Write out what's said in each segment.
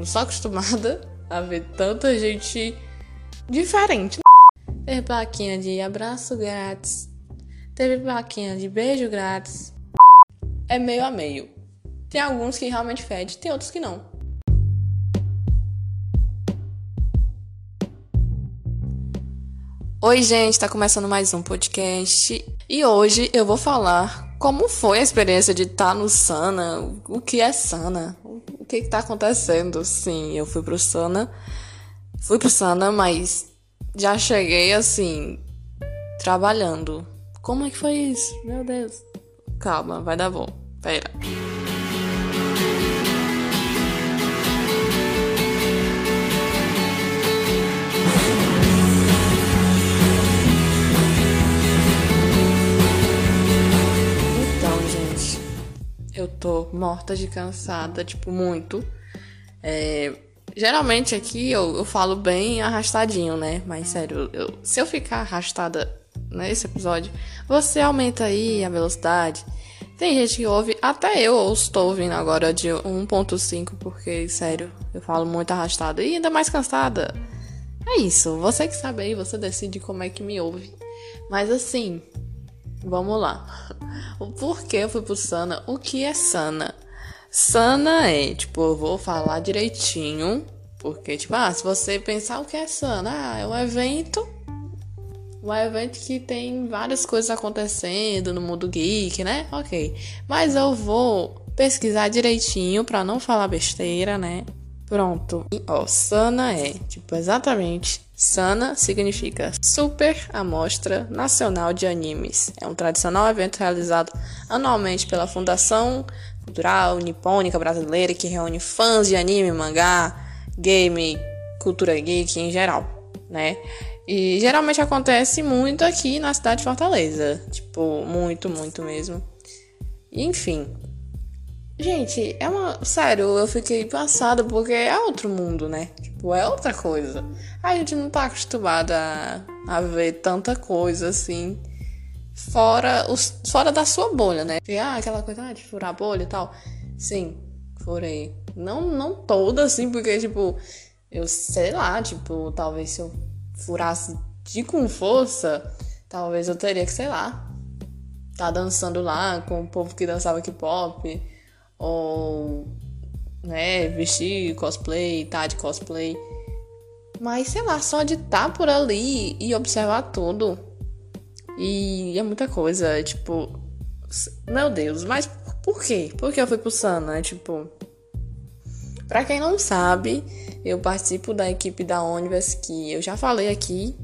não sou acostumada a ver tanta gente diferente. Teve plaquinha de abraço grátis. Teve plaquinha de beijo grátis. É meio a meio. Tem alguns que realmente fede, tem outros que não. Oi, gente, tá começando mais um podcast e hoje eu vou falar como foi a experiência de estar no Sana, o que é Sana, que, que tá acontecendo. Sim, eu fui pro Sana, fui pro Sana, mas já cheguei assim, trabalhando. Como é que foi isso? Meu Deus. Calma, vai dar bom. Pera. Tô morta de cansada, tipo, muito. É, geralmente aqui eu, eu falo bem arrastadinho, né? Mas sério, eu, se eu ficar arrastada nesse episódio, você aumenta aí a velocidade. Tem gente que ouve, até eu estou ouvindo agora de 1.5, porque, sério, eu falo muito arrastada e ainda mais cansada. É isso, você que sabe aí, você decide como é que me ouve. Mas assim, Vamos lá. O porquê eu fui pro Sana? O que é Sana? Sana é, tipo, eu vou falar direitinho. Porque, tipo, ah, se você pensar o que é Sana, ah, é um evento. Um evento que tem várias coisas acontecendo no mundo geek, né? Ok. Mas eu vou pesquisar direitinho pra não falar besteira, né? Pronto. E, ó, Sana é, tipo, exatamente Sana significa Super Amostra Nacional de Animes. É um tradicional evento realizado anualmente pela Fundação Cultural Nipônica Brasileira que reúne fãs de anime, mangá, game, cultura geek em geral, né? E geralmente acontece muito aqui na cidade de Fortaleza, tipo, muito, muito mesmo. Enfim, Gente, é uma. Sério, eu fiquei passada porque é outro mundo, né? Tipo, é outra coisa. A gente não tá acostumada a, ver tanta coisa assim. Fora, os, fora da sua bolha, né? E, ah, aquela coisa ah, de furar a bolha e tal. Sim, furei. Não, não toda, assim, porque, tipo, eu sei lá, tipo, talvez se eu furasse de com força, talvez eu teria que, sei lá, tá dançando lá com o povo que dançava K-pop ou né, vestir cosplay, tá de cosplay. Mas sei lá, só de estar tá por ali e observar tudo. E é muita coisa, tipo, meu Deus, mas por quê? Por que eu fui pro Sana? Tipo, para quem não sabe, eu participo da equipe da Onivers que eu já falei aqui.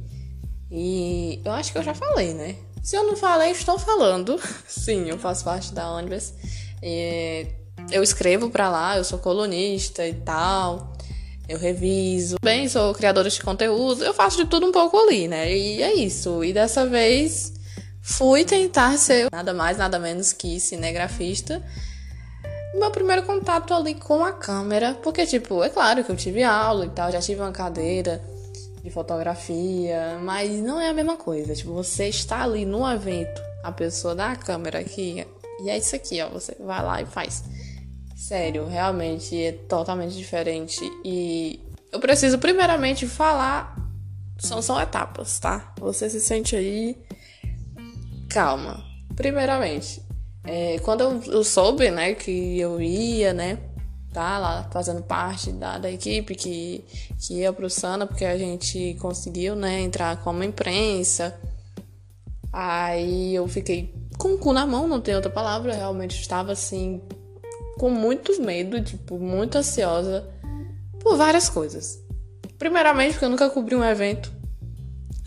E eu acho que eu já falei, né? Se eu não falei, estou falando. Sim, eu faço parte da Onivers. E eu escrevo para lá, eu sou colunista e tal. Eu reviso. Bem, sou criadora de conteúdo, eu faço de tudo um pouco ali, né? E é isso. E dessa vez fui tentar ser nada mais, nada menos que cinegrafista. Meu primeiro contato ali com a câmera, porque, tipo, é claro que eu tive aula e tal, já tive uma cadeira de fotografia, mas não é a mesma coisa. Tipo, você está ali no evento, a pessoa dá a câmera aqui, e é isso aqui, ó. Você vai lá e faz. Sério, realmente é totalmente diferente. E eu preciso primeiramente falar. São, são etapas, tá? Você se sente aí. Calma. Primeiramente, é, quando eu, eu, soube, né, que eu ia, né, tá lá fazendo parte da, da equipe que, que ia pro Sana, porque a gente conseguiu, né, entrar como imprensa. Aí eu fiquei com o cu na mão, não tem outra palavra, realmente estava assim com muito medo, tipo, muito ansiosa por várias coisas. Primeiramente, porque eu nunca cobri um evento.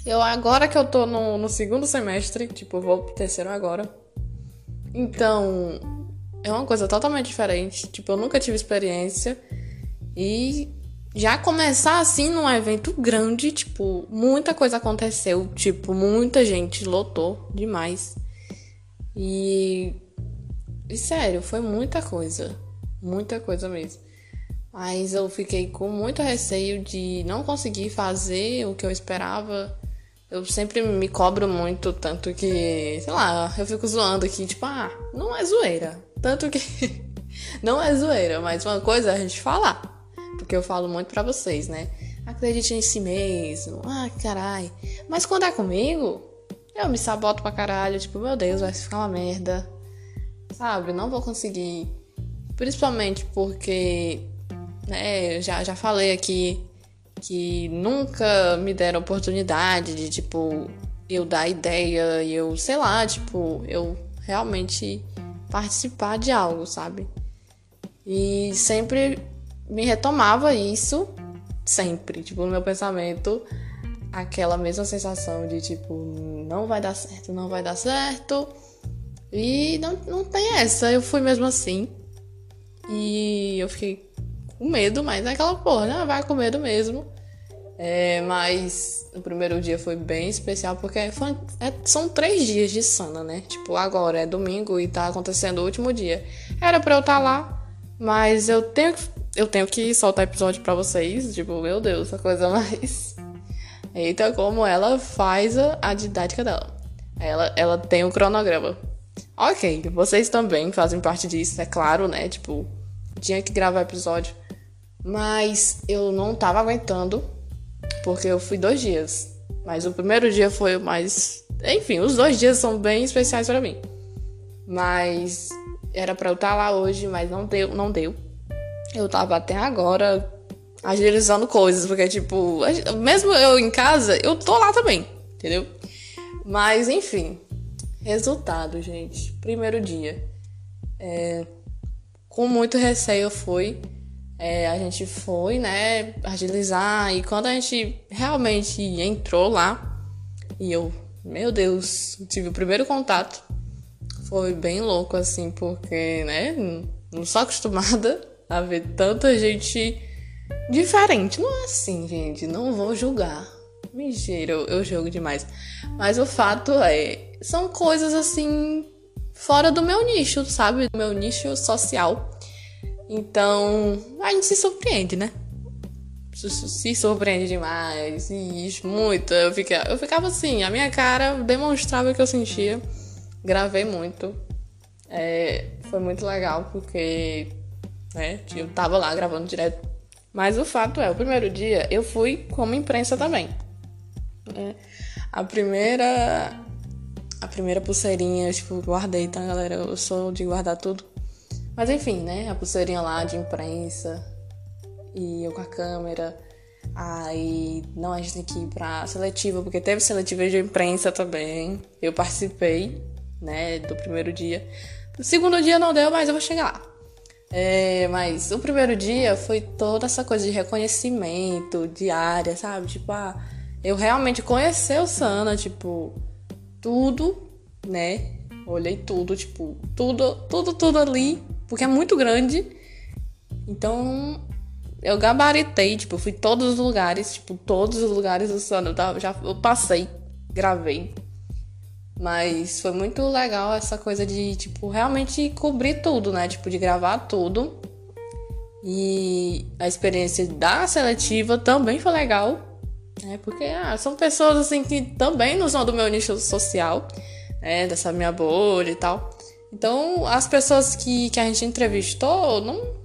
Eu agora que eu tô no, no segundo semestre, tipo, eu vou pro terceiro agora. Então, é uma coisa totalmente diferente. Tipo, eu nunca tive experiência. E já começar assim num evento grande, tipo, muita coisa aconteceu. Tipo, muita gente lotou demais. E e sério, foi muita coisa. Muita coisa mesmo. Mas eu fiquei com muito receio de não conseguir fazer o que eu esperava. Eu sempre me cobro muito, tanto que, sei lá, eu fico zoando aqui, tipo, ah, não é zoeira. Tanto que não é zoeira, mas uma coisa é a gente falar. Porque eu falo muito pra vocês, né? Acredite em si mesmo. Ah, carai. Mas quando é comigo, eu me saboto pra caralho. Tipo, meu Deus, vai ficar uma merda. Sabe? Não vou conseguir. Principalmente porque, né, eu já, já falei aqui que nunca me deram oportunidade de, tipo, eu dar ideia e eu, sei lá, tipo, eu realmente participar de algo, sabe? E sempre me retomava isso, sempre, tipo, no meu pensamento, aquela mesma sensação de, tipo, não vai dar certo, não vai dar certo. E não, não tem essa, eu fui mesmo assim. E eu fiquei com medo, mas é aquela porra, né? Vai com medo mesmo. É, mas o primeiro dia foi bem especial porque foi, é, são três dias de sana, né? Tipo, agora é domingo e tá acontecendo o último dia. Era pra eu estar tá lá, mas eu tenho, eu tenho que soltar episódio pra vocês. Tipo, meu Deus, a coisa mais. Eita, como ela faz a, a didática dela. Ela, ela tem o um cronograma. Ok, vocês também fazem parte disso, é claro, né? Tipo, tinha que gravar episódio. Mas eu não tava aguentando porque eu fui dois dias. Mas o primeiro dia foi o mais. Enfim, os dois dias são bem especiais para mim. Mas era para eu estar lá hoje, mas não deu, não deu. Eu tava até agora agilizando coisas, porque tipo, mesmo eu em casa, eu tô lá também, entendeu? Mas enfim, resultado, gente. Primeiro dia. É, com muito receio eu fui é, a gente foi, né, agilizar. E quando a gente realmente entrou lá, e eu, meu Deus, tive o primeiro contato, foi bem louco, assim, porque, né, não sou acostumada a ver tanta gente diferente. Não é assim, gente, não vou julgar. Mentira, eu, eu jogo demais. Mas o fato é, são coisas assim, fora do meu nicho, sabe? Do meu nicho social. Então, a gente se surpreende, né? Se surpreende demais. E muito. Eu ficava, eu ficava assim, a minha cara demonstrava o que eu sentia. Gravei muito. É, foi muito legal porque né, eu tava lá gravando direto. Mas o fato é, o primeiro dia eu fui como imprensa também. É, a primeira. A primeira pulseirinha, tipo, guardei, tá, galera? Eu sou de guardar tudo. Mas enfim, né? A pulseirinha lá de imprensa e eu com a câmera. Aí, não, a gente tem que ir pra seletiva, porque teve seletiva de imprensa também. Eu participei, né, do primeiro dia. O segundo dia não deu, mas eu vou chegar lá. É, mas o primeiro dia foi toda essa coisa de reconhecimento diária, sabe? Tipo, ah, eu realmente conhecer o Sana, tipo, tudo, né? Olhei tudo, tipo, tudo, tudo, tudo ali porque é muito grande. Então, eu gabaritei, tipo, fui todos os lugares, tipo, todos os lugares do Sano. Eu, já, eu passei, gravei. Mas foi muito legal essa coisa de, tipo, realmente cobrir tudo, né? Tipo, de gravar tudo. E a experiência da seletiva também foi legal. Né? Porque ah, são pessoas assim que também não são do meu nicho social, né? Dessa minha bolha e tal. Então, as pessoas que, que a gente entrevistou, não,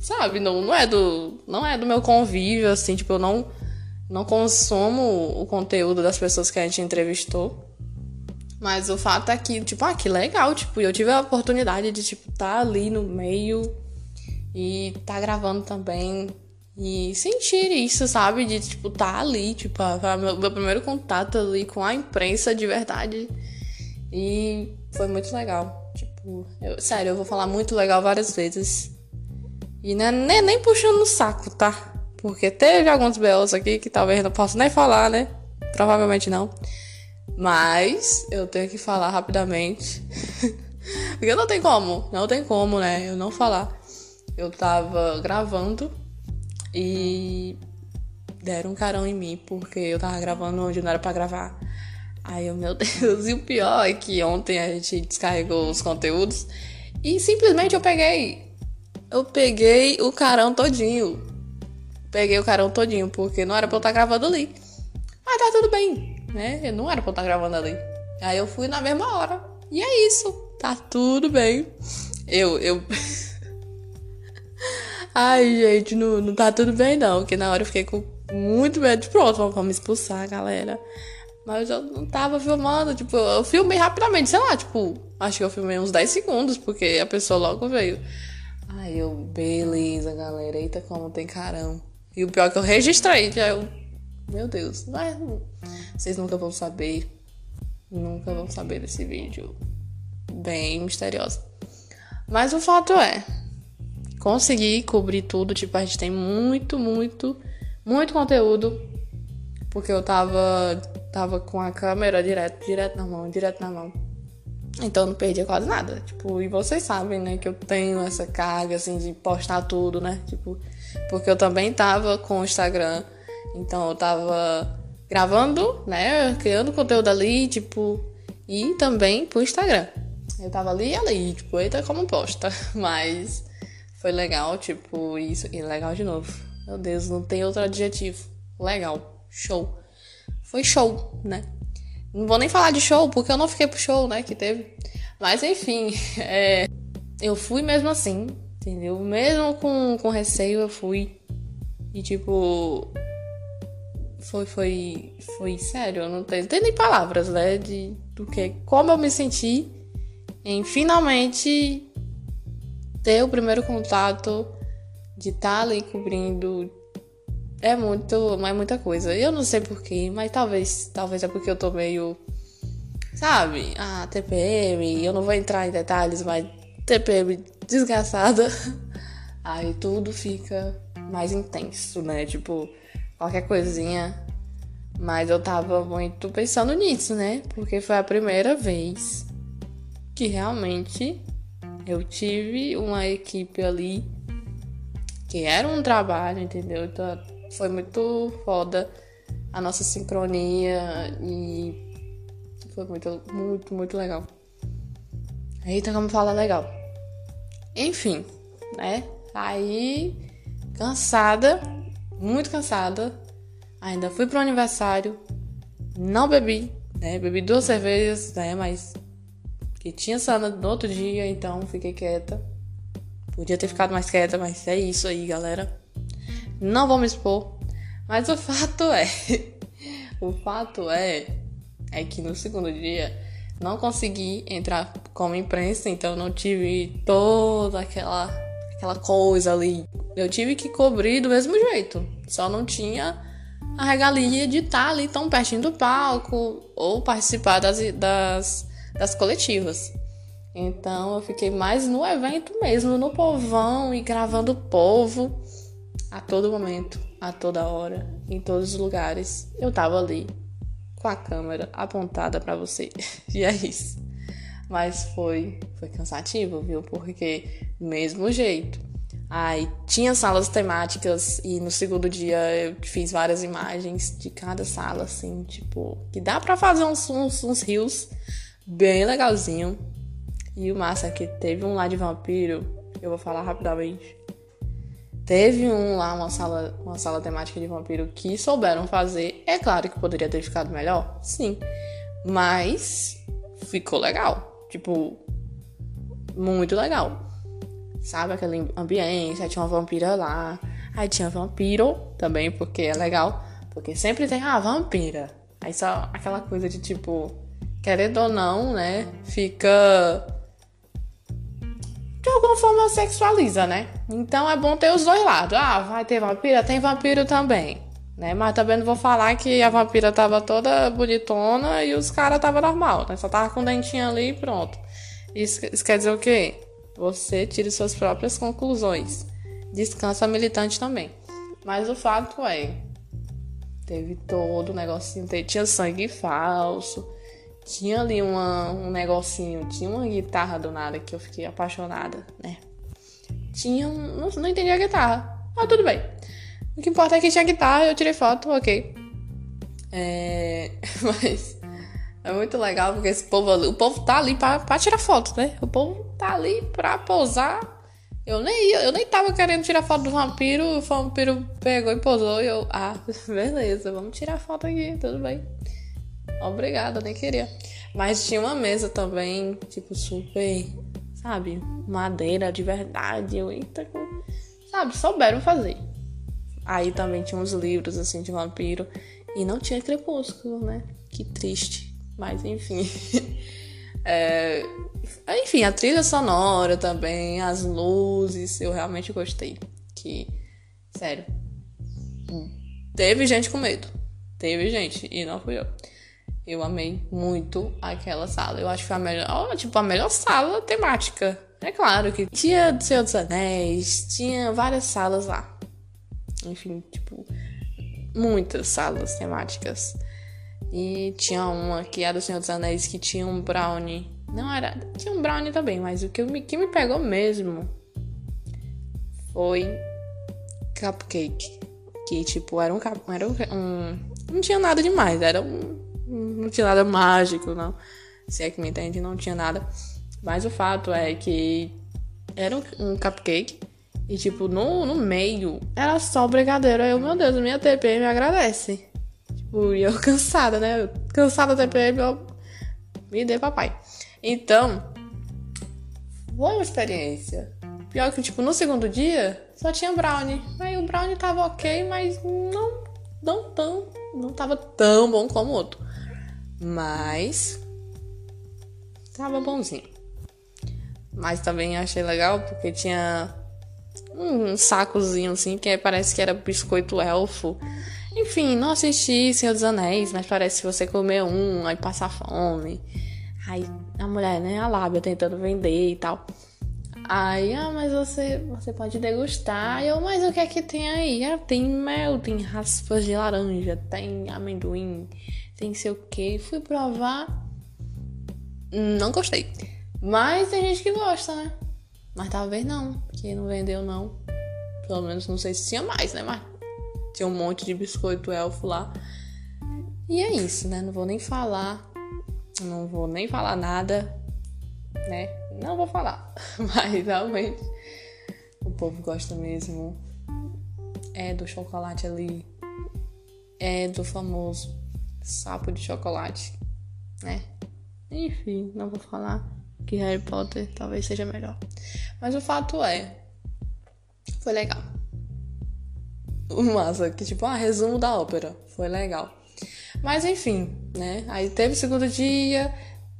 sabe, não, não é do não é do meu convívio assim, tipo, eu não não consumo o conteúdo das pessoas que a gente entrevistou. Mas o fato é que, tipo, ah, que legal, tipo, eu tive a oportunidade de tipo estar tá ali no meio e tá gravando também e sentir isso, sabe? De, tipo, tá ali, tipo, a, meu, meu primeiro contato ali com a imprensa de verdade. E foi muito legal. Tipo, eu, sério, eu vou falar muito legal várias vezes. E não é nem, nem puxando no saco, tá? Porque teve alguns belos aqui que talvez não possa nem falar, né? Provavelmente não. Mas eu tenho que falar rapidamente. Porque não tem como, não tem como, né? Eu não falar. Eu tava gravando e deram um carão em mim porque eu tava gravando onde não era para gravar. Aí eu, meu Deus, e o pior é que ontem a gente descarregou os conteúdos e simplesmente eu peguei. Eu peguei o carão todinho. Peguei o carão todinho, porque não era pra eu estar gravando ali. Mas tá tudo bem, né? Não era pra eu estar gravando ali. Aí eu fui na mesma hora. E é isso. Tá tudo bem. Eu, eu. Ai, gente, não, não tá tudo bem não, porque na hora eu fiquei com muito medo de pronto, vão me expulsar, galera. Mas eu não tava filmando, tipo, eu filmei rapidamente, sei lá, tipo, acho que eu filmei uns 10 segundos, porque a pessoa logo veio. Aí eu, beleza, galera, eita como tem carão. E o pior é que eu registrei, já eu, meu Deus, mas vocês nunca vão saber, nunca vão saber desse vídeo bem misterioso. Mas o fato é, consegui cobrir tudo. Tipo, a gente tem muito, muito, muito conteúdo. Porque eu tava, tava com a câmera direto, direto na mão, direto na mão. Então eu não perdia quase nada. Tipo, e vocês sabem, né, que eu tenho essa carga, assim, de postar tudo, né? Tipo, porque eu também tava com o Instagram. Então eu tava gravando, né? Criando conteúdo ali, tipo, e também pro Instagram. Eu tava ali e ali, tipo, eita como posta. Mas foi legal, tipo, isso. E legal de novo. Meu Deus, não tem outro adjetivo. Legal. Show. Foi show, né? Não vou nem falar de show, porque eu não fiquei pro show, né? Que teve. Mas enfim, é, eu fui mesmo assim, entendeu? Mesmo com, com receio, eu fui. E tipo. Foi, foi, foi sério, eu não tenho, tenho nem palavras, né? De, do que, como eu me senti em finalmente ter o primeiro contato de estar tá ali cobrindo é muito, é muita coisa. Eu não sei porquê, mas talvez, talvez é porque eu tô meio, sabe, a TPM, eu não vou entrar em detalhes, mas TPM desgraçada, aí tudo fica mais intenso, né? Tipo, qualquer coisinha. Mas eu tava muito pensando nisso, né? Porque foi a primeira vez que realmente eu tive uma equipe ali que era um trabalho, entendeu? Então foi muito foda a nossa sincronia e foi muito, muito, muito legal. Eita, como fala legal. Enfim, né? Aí, cansada, muito cansada. Ainda fui pro aniversário, não bebi, né? Bebi duas cervejas, né? Mas que tinha sana no outro dia, então fiquei quieta. Podia ter ficado mais quieta, mas é isso aí, galera. Não vou me expor. Mas o fato é. o fato é. É que no segundo dia não consegui entrar como imprensa, então não tive toda aquela, aquela coisa ali. Eu tive que cobrir do mesmo jeito. Só não tinha a regalia de estar ali tão pertinho do palco ou participar das, das das coletivas. Então eu fiquei mais no evento mesmo, no povão e gravando o povo a todo momento, a toda hora, em todos os lugares. Eu tava ali com a câmera apontada para você. e é isso. Mas foi foi cansativo, viu? Porque mesmo jeito. Aí tinha salas temáticas e no segundo dia eu fiz várias imagens de cada sala, assim, tipo, que dá para fazer uns, uns, uns rios bem legalzinho. E o massa é que teve um lá de vampiro, eu vou falar rapidamente. Teve um lá, uma sala, uma sala temática de vampiro que souberam fazer. É claro que poderia ter ficado melhor, sim. Mas ficou legal. Tipo, muito legal. Sabe aquele ambiente? Aí tinha uma vampira lá. Aí tinha vampiro também, porque é legal. Porque sempre tem a ah, vampira. Aí só aquela coisa de tipo querendo ou não, né, fica de alguma forma sexualiza, né? Então é bom ter os dois lados. Ah, vai ter vampira, tem vampiro também, né? Mas também não vou falar que a vampira tava toda bonitona e os caras tava normal, né? Só tava com dentinho ali e pronto. Isso, isso quer dizer o quê? Você tira suas próprias conclusões. Descansa militante também. Mas o fato é, teve todo o negocinho, tinha sangue falso, tinha ali uma, um negocinho, tinha uma guitarra do nada que eu fiquei apaixonada, né? Tinha. Não, não entendi a guitarra. Mas tudo bem. O que importa é que tinha guitarra, eu tirei foto, ok. É. Mas. É muito legal porque esse povo ali, o povo tá ali pra, pra tirar foto, né? O povo tá ali pra posar. Eu nem, eu nem tava querendo tirar foto do vampiro, o vampiro pegou e posou e eu, ah, beleza, vamos tirar foto aqui, tudo bem. Obrigada, nem queria. Mas tinha uma mesa também, tipo, super, sabe, madeira de verdade. Eu, eita, sabe, souberam fazer. Aí também tinha uns livros, assim, de vampiro. E não tinha crepúsculo, né? Que triste. Mas, enfim. é... Enfim, a trilha sonora também, as luzes, eu realmente gostei. Que, sério, teve gente com medo. Teve gente, e não fui eu. Eu amei muito aquela sala. Eu acho que foi a melhor, tipo, a melhor sala temática. É claro que tinha Senhor dos Anéis, tinha várias salas lá. Enfim, tipo, muitas salas temáticas. E tinha uma que era do Senhor dos Anéis que tinha um brownie. Não era. Tinha um brownie também, mas o que me, que me pegou mesmo foi cupcake. Que tipo, era um. Era um não tinha nada demais, era um não tinha nada mágico, não. Se é que me entende, não tinha nada. Mas o fato é que era um, cupcake. E, tipo, no, no meio era só brigadeiro. Aí eu, meu Deus, minha TPM agradece. Tipo, e eu cansada, né? Cansada da TPM, eu me dei papai. Então, foi uma experiência. Pior que, tipo, no segundo dia, só tinha brownie. Aí o brownie tava ok, mas não, não tão, não tava tão bom como o outro. Mas tava bonzinho. Mas também achei legal porque tinha um sacozinho assim que parece que era biscoito elfo. Enfim, não assisti Senhor dos Anéis, mas parece que você comer um, aí passa fome. Aí a mulher, né, a lábia tentando vender e tal. Aí, ah, mas você, você pode degustar. Eu, mas o que é que tem aí? Ah, tem mel, tem raspas de laranja, tem amendoim, tem sei o que. Fui provar. Não gostei. Mas tem gente que gosta, né? Mas talvez não, porque não vendeu não. Pelo menos não sei se tinha mais, né? Mas tinha um monte de biscoito elfo lá. E é isso, né? Não vou nem falar. Não vou nem falar nada, né? Não vou falar. Mas realmente o povo gosta mesmo. É do chocolate ali. É do famoso sapo de chocolate, né? Enfim, não vou falar que Harry Potter talvez seja melhor. Mas o fato é, foi legal. O massa, que tipo, ah, resumo da ópera. Foi legal. Mas enfim, né? Aí teve o segundo dia,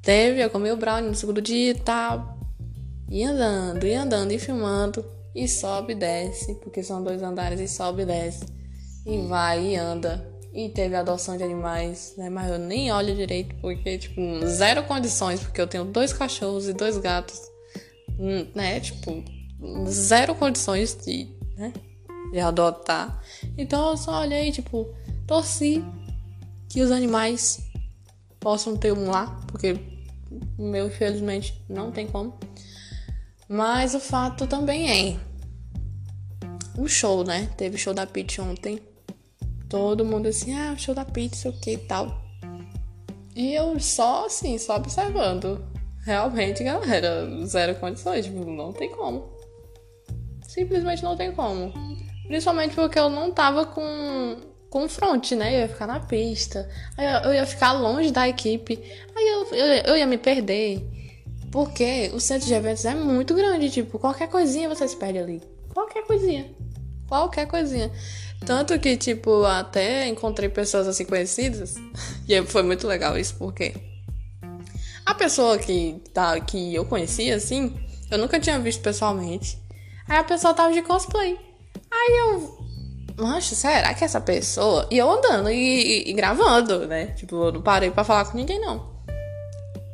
teve, eu comi o brownie no segundo dia e tal. E andando, e andando, e filmando. E sobe e desce, porque são dois andares, e sobe e desce. E vai e anda e teve adoção de animais, né? Mas eu nem olho direito porque, tipo, zero condições, porque eu tenho dois cachorros e dois gatos, hum, né? Tipo, zero condições de, né? De adotar. Então eu só olhei, tipo, torci que os animais possam ter um lá, porque meu, infelizmente, não tem como. Mas o fato também é o show, né? Teve show da Peach ontem todo mundo assim, ah, show da pizza, o que e tal. E eu só assim, só observando. Realmente, galera, zero condições, tipo, não tem como. Simplesmente não tem como. Principalmente porque eu não tava com, com front, né? Eu ia ficar na pista. Eu, eu ia ficar longe da equipe. Aí eu, eu, eu ia me perder. Porque o centro de eventos é muito grande, tipo, qualquer coisinha você se perde ali. Qualquer coisinha. Qualquer coisinha. Tanto que, tipo, até encontrei pessoas assim conhecidas. E foi muito legal isso, porque a pessoa que, tá, que eu conhecia, assim, eu nunca tinha visto pessoalmente. Aí a pessoa tava de cosplay. Aí eu. Mancha, será que essa pessoa. E eu andando e, e, e, gravando, né? Tipo, eu não parei pra falar com ninguém, não.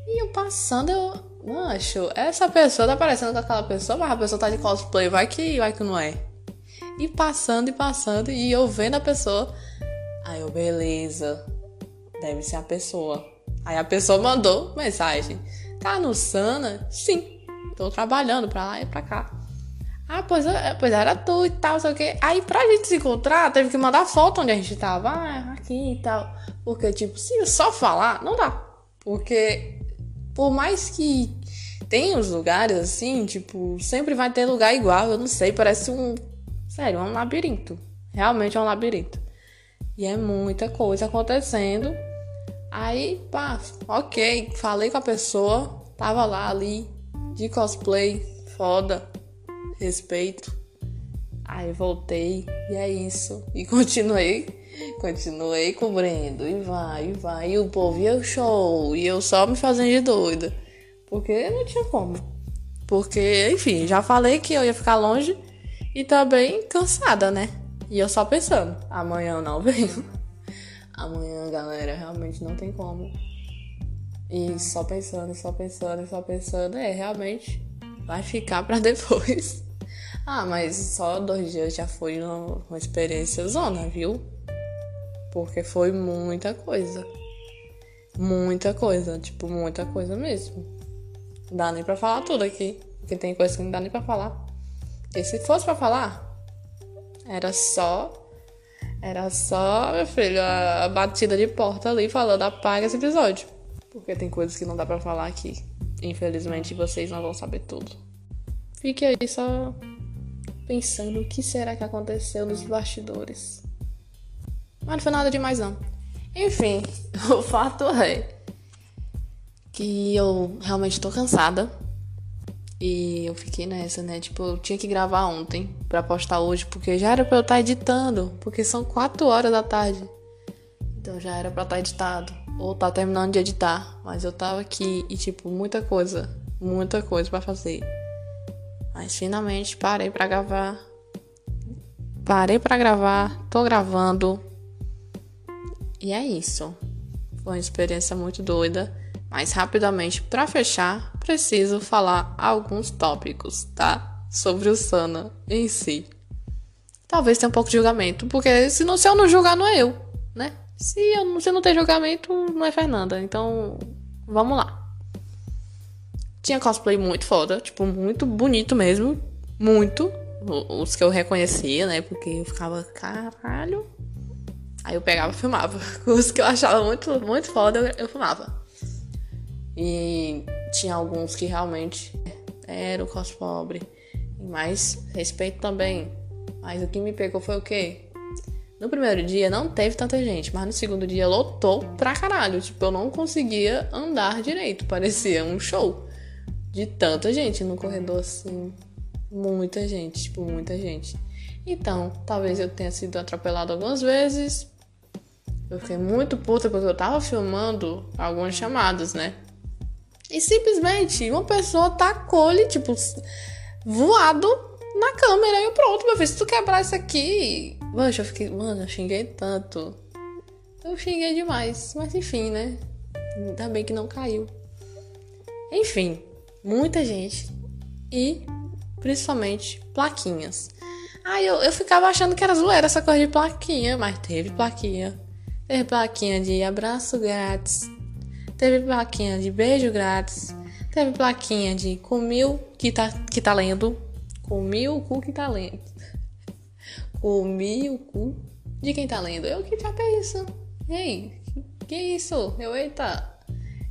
E eu passando, eu. Mancho, essa pessoa tá parecendo com aquela pessoa, mas a pessoa tá de cosplay, vai que, vai que não é. E passando e passando, e eu vendo a pessoa. Aí eu, beleza, deve ser a pessoa. Aí a pessoa mandou mensagem: Tá no Sana? Sim, tô trabalhando pra lá e pra cá. Ah, pois, é, pois era tu e tal, sei o quê. Aí pra gente se encontrar, teve que mandar foto onde a gente tava. Ah, aqui e tal. Porque, tipo, se só falar, não dá. Porque, por mais que tem os lugares assim, tipo, sempre vai ter lugar igual. Eu não sei, parece um Sério, é um labirinto. Realmente é um labirinto. E é muita coisa acontecendo. Aí, pá, ok, falei com a pessoa, tava lá ali, de cosplay, foda, respeito. Aí voltei e é isso. E continuei, continuei cobrindo. E vai, e vai. E o povo ia o show. E eu só me fazendo de doida. Porque não tinha como. Porque, enfim, já falei que eu ia ficar longe e também cansada, né? E eu só pensando, amanhã eu não venho. Amanhã, galera, realmente não tem como. E só pensando, só pensando, só pensando, é, realmente vai ficar para depois. Ah, mas só dois dias já foi uma experiência zona, viu? Porque foi muita coisa. Muita coisa, tipo, muita coisa mesmo. Não dá nem pra falar tudo aqui. Porque tem coisa que não dá nem pra falar. E se fosse pra falar, era só. Era só, meu filho, a, batida de porta ali falando apaga esse episódio. Porque tem coisas que não dá pra falar aqui. Infelizmente vocês não vão saber tudo. Fique aí só pensando o que será que aconteceu nos bastidores. Mas não foi nada demais não. Enfim, o fato é que eu realmente tô cansada. E eu fiquei nessa, né? Tipo, eu tinha que gravar ontem para postar hoje, porque já era pra eu estar tá editando, porque são 4 horas da tarde. Então já era pra estar tá editado. Ou tá terminando de editar. Mas eu tava aqui e, tipo, muita coisa. Muita coisa para fazer. Mas finalmente parei para gravar. Parei para gravar, tô gravando. E é isso. Foi uma experiência muito doida, mas rapidamente para fechar, preciso falar alguns tópicos, tá? Sobre o Sana em si. Talvez tenha um pouco de julgamento, porque se, não, se eu não julgar, não é eu, né? Se, eu, se não tem julgamento, não é Fernanda. Então, vamos lá. Tinha cosplay muito foda, tipo, muito bonito mesmo. Muito. Os que eu reconhecia, né? Porque eu ficava, caralho. Aí eu pegava e filmava. Os que eu achava muito, muito foda, eu, eu filmava. E tinha alguns que realmente eram cos pobre. Mas respeito também. Mas o que me pegou foi o quê? No primeiro dia não teve tanta gente, mas no segundo dia lotou pra caralho. Tipo, eu não conseguia andar direito. Parecia um show de tanta gente no corredor assim. Muita gente, tipo, muita gente. Então, talvez eu tenha sido atropelado algumas vezes. Eu fiquei muito puta porque eu tava filmando algumas chamadas, né? E simplesmente uma pessoa tacou-lhe, tipo, voado na câmera e pronto, meu filho. Se tu quebrar isso aqui. Mano, eu fiquei. Mano, eu xinguei tanto. Eu xinguei demais. Mas enfim, né? Ainda bem que não caiu. Enfim, muita gente e principalmente plaquinhas. Aí eu, eu ficava achando que era zoeira essa coisa de plaquinha, mas teve plaquinha. Teve plaquinha de abraço grátis. Teve plaquinha de beijo grátis. Teve plaquinha de comiu que tá, que tá lendo. Comi o cu que tá lendo. Comi o cu de quem tá lendo. Eu que já é isso. E aí? Que isso? Eu, eita.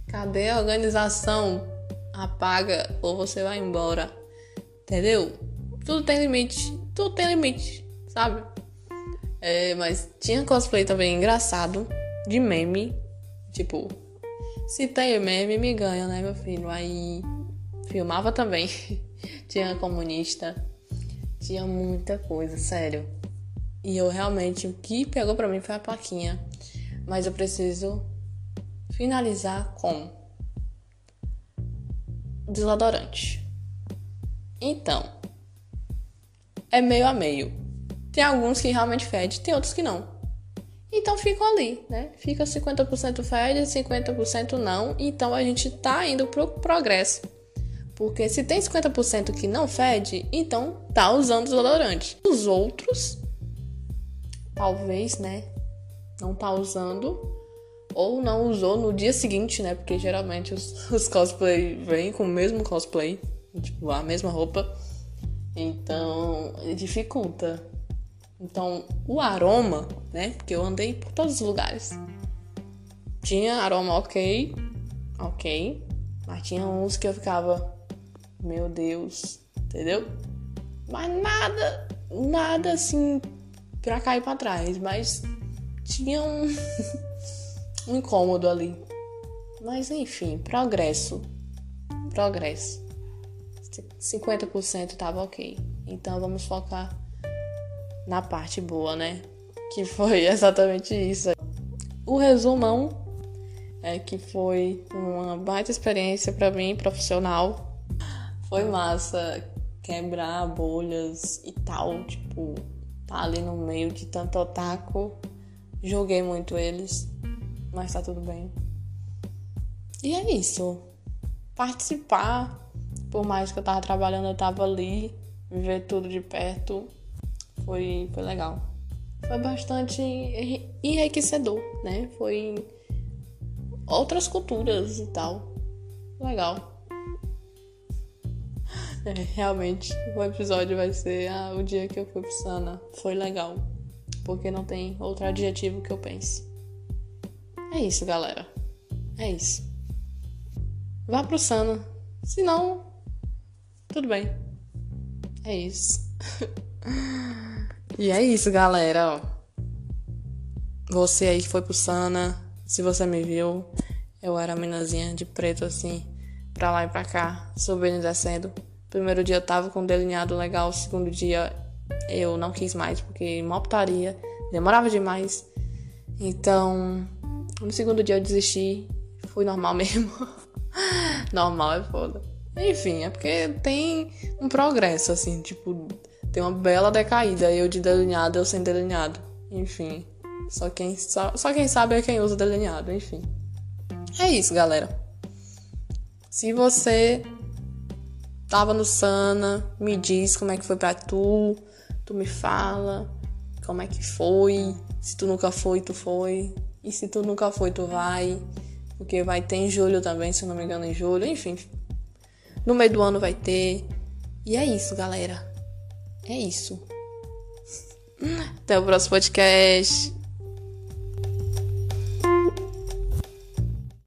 Cadê a organização apaga ou você vai embora. Entendeu? Tudo tem limite. Tudo tem limite, sabe? É, mas tinha cosplay também engraçado, de meme. Tipo, se tem meme, me ganha, né, meu filho? Aí filmava também. tinha comunista. Tinha muita coisa, sério. E eu realmente, o que pegou pra mim foi a plaquinha. Mas eu preciso finalizar com desodorante. Então, é meio a meio. Tem alguns que realmente fede, tem outros que não. Então ficam ali, né? Fica 50% fede, 50% não. Então a gente tá indo pro progresso. Porque se tem 50% que não fede, então tá usando desodorante. Os outros, talvez, né? Não tá usando ou não usou no dia seguinte, né? Porque geralmente os, os cosplay vêm com o mesmo cosplay, tipo, a mesma roupa. Então, dificulta. Então, o aroma, né? Porque eu andei por todos os lugares. Tinha aroma ok, ok. Mas tinha uns que eu ficava, meu Deus, entendeu? Mas nada, nada assim pra cair pra trás. Mas tinha um. um incômodo ali. Mas enfim, progresso. Progresso. 50% estava ok. Então vamos focar na parte boa, né? Que foi exatamente isso. O resumão é que foi uma baita experiência para mim profissional. Foi massa quebrar bolhas e tal, tipo, tá ali no meio de tanto otaku. Joguei muito eles, mas tá tudo bem. E é isso. Participar, por mais que eu tava trabalhando, eu tava ali, ver tudo de perto, foi, foi legal. Foi bastante enriquecedor, né? Foi outras culturas e tal. Legal. É, realmente, o episódio vai ser ah, o dia que eu fui pro Sana. Foi legal. Porque não tem outro adjetivo que eu pense. É isso, galera. É isso. Vá pro Sana. Se não, tudo bem. É isso. e é isso, galera. Você aí que foi pro Sana, se você me viu, eu era a minazinha de preto assim, pra lá e pra cá, subindo e descendo. Primeiro dia eu tava com um delineado legal, segundo dia eu não quis mais, porque mal putaria, demorava demais. Então, no segundo dia eu desisti, fui normal mesmo. normal é foda. Enfim, é porque tem um progresso, assim, tipo, tem uma bela decaída. Eu de delineado, eu sem delineado. Enfim. Só quem, só, só quem sabe é quem usa delineado, enfim. É isso, galera. Se você tava no Sana, me diz como é que foi pra tu. Tu me fala como é que foi. Se tu nunca foi, tu foi. E se tu nunca foi, tu vai. Porque vai ter em julho também, se eu não me engano, em julho. Enfim, no meio do ano vai ter. E é isso, galera. É isso. Até o próximo podcast.